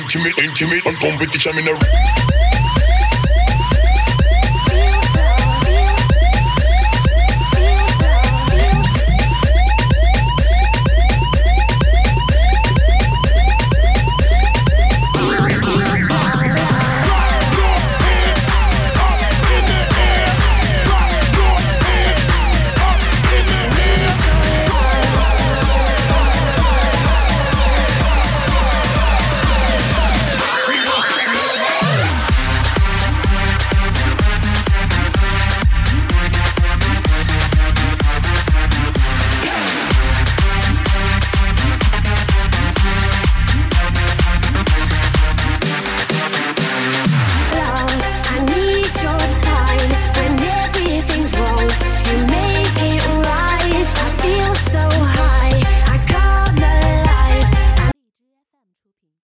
intimate, intimate, and competition in a.